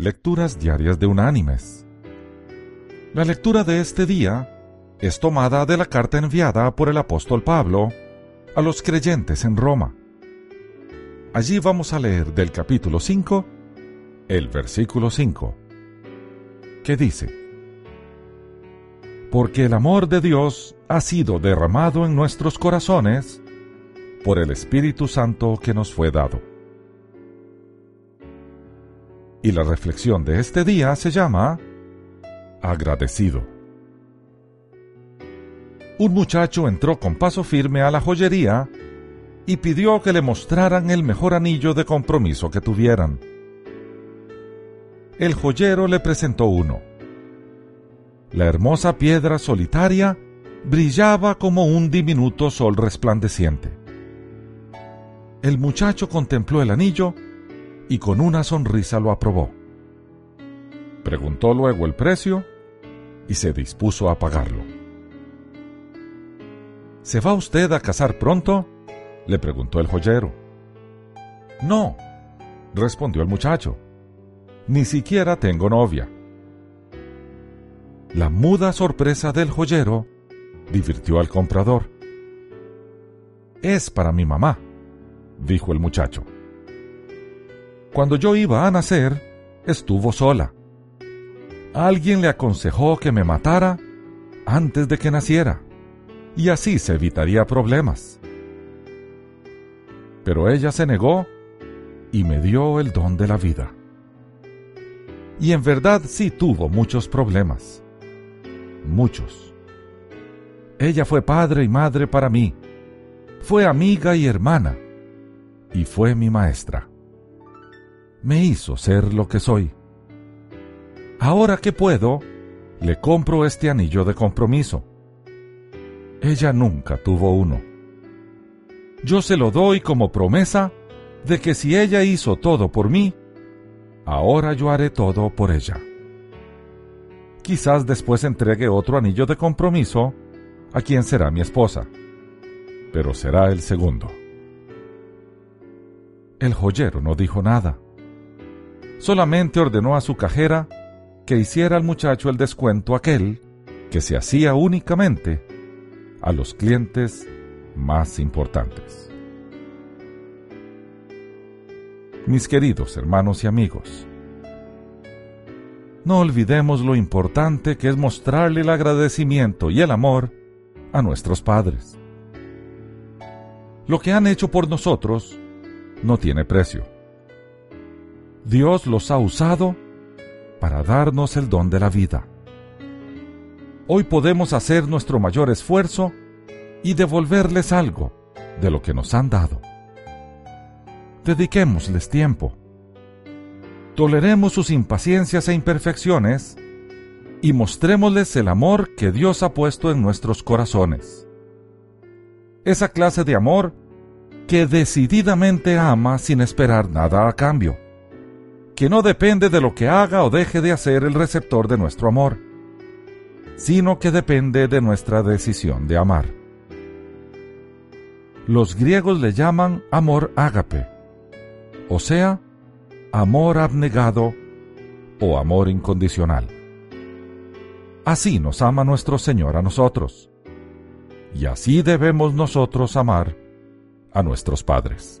Lecturas Diarias de Unánimes. La lectura de este día es tomada de la carta enviada por el apóstol Pablo a los creyentes en Roma. Allí vamos a leer del capítulo 5, el versículo 5, que dice, Porque el amor de Dios ha sido derramado en nuestros corazones por el Espíritu Santo que nos fue dado. Y la reflexión de este día se llama Agradecido. Un muchacho entró con paso firme a la joyería y pidió que le mostraran el mejor anillo de compromiso que tuvieran. El joyero le presentó uno. La hermosa piedra solitaria brillaba como un diminuto sol resplandeciente. El muchacho contempló el anillo y con una sonrisa lo aprobó. Preguntó luego el precio y se dispuso a pagarlo. ¿Se va usted a casar pronto? le preguntó el joyero. No, respondió el muchacho. Ni siquiera tengo novia. La muda sorpresa del joyero divirtió al comprador. Es para mi mamá, dijo el muchacho. Cuando yo iba a nacer, estuvo sola. Alguien le aconsejó que me matara antes de que naciera, y así se evitaría problemas. Pero ella se negó y me dio el don de la vida. Y en verdad sí tuvo muchos problemas. Muchos. Ella fue padre y madre para mí. Fue amiga y hermana. Y fue mi maestra me hizo ser lo que soy. Ahora que puedo, le compro este anillo de compromiso. Ella nunca tuvo uno. Yo se lo doy como promesa de que si ella hizo todo por mí, ahora yo haré todo por ella. Quizás después entregue otro anillo de compromiso a quien será mi esposa, pero será el segundo. El joyero no dijo nada solamente ordenó a su cajera que hiciera al muchacho el descuento aquel que se hacía únicamente a los clientes más importantes. Mis queridos hermanos y amigos, no olvidemos lo importante que es mostrarle el agradecimiento y el amor a nuestros padres. Lo que han hecho por nosotros no tiene precio Dios los ha usado para darnos el don de la vida. Hoy podemos hacer nuestro mayor esfuerzo y devolverles algo de lo que nos han dado. Dediquémosles tiempo. Toleremos sus impaciencias e imperfecciones y mostrémosles el amor que Dios ha puesto en nuestros corazones. Esa clase de amor que decididamente ama sin esperar nada a cambio que no depende de lo que haga o deje de hacer el receptor de nuestro amor, sino que depende de nuestra decisión de amar. Los griegos le llaman amor ágape, o sea, amor abnegado o amor incondicional. Así nos ama nuestro Señor a nosotros, y así debemos nosotros amar a nuestros padres.